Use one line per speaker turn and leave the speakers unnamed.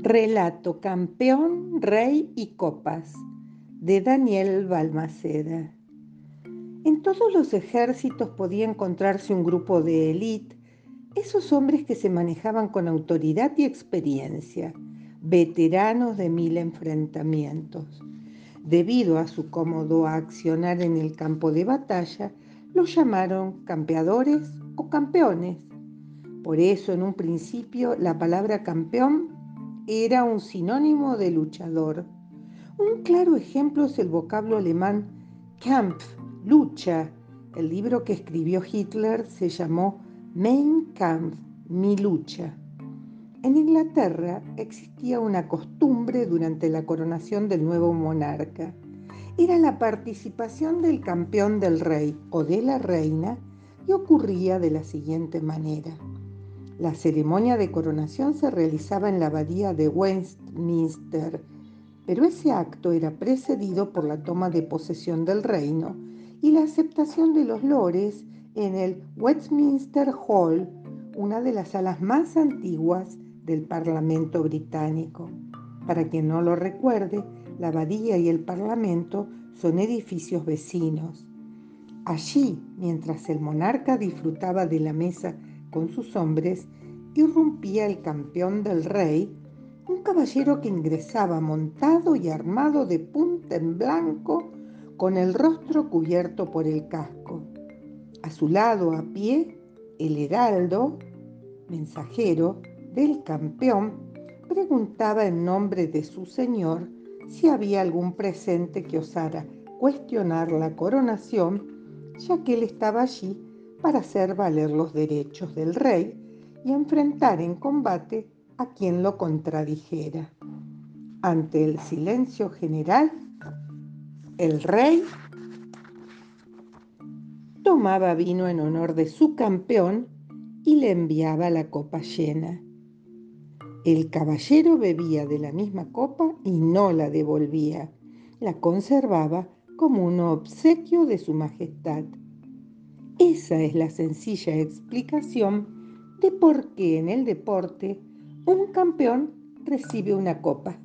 Relato Campeón, Rey y Copas de Daniel Balmaceda. En todos los ejércitos podía encontrarse un grupo de élite, esos hombres que se manejaban con autoridad y experiencia, veteranos de mil enfrentamientos. Debido a su cómodo accionar en el campo de batalla, los llamaron campeadores o campeones. Por eso en un principio la palabra campeón era un sinónimo de luchador. Un claro ejemplo es el vocablo alemán Kampf, lucha. El libro que escribió Hitler se llamó Mein Kampf, mi lucha. En Inglaterra existía una costumbre durante la coronación del nuevo monarca. Era la participación del campeón del rey o de la reina y ocurría de la siguiente manera. La ceremonia de coronación se realizaba en la abadía de Westminster, pero ese acto era precedido por la toma de posesión del reino y la aceptación de los lores en el Westminster Hall, una de las salas más antiguas del Parlamento británico. Para quien no lo recuerde, la abadía y el Parlamento son edificios vecinos. Allí, mientras el monarca disfrutaba de la mesa con sus hombres, irrumpía el campeón del rey, un caballero que ingresaba montado y armado de punta en blanco, con el rostro cubierto por el casco. A su lado, a pie, el heraldo, mensajero del campeón, preguntaba en nombre de su señor si había algún presente que osara cuestionar la coronación, ya que él estaba allí para hacer valer los derechos del rey y enfrentar en combate a quien lo contradijera. Ante el silencio general, el rey tomaba vino en honor de su campeón y le enviaba la copa llena. El caballero bebía de la misma copa y no la devolvía, la conservaba como un obsequio de su majestad. Esa es la sencilla explicación de por qué en el deporte un campeón recibe una copa.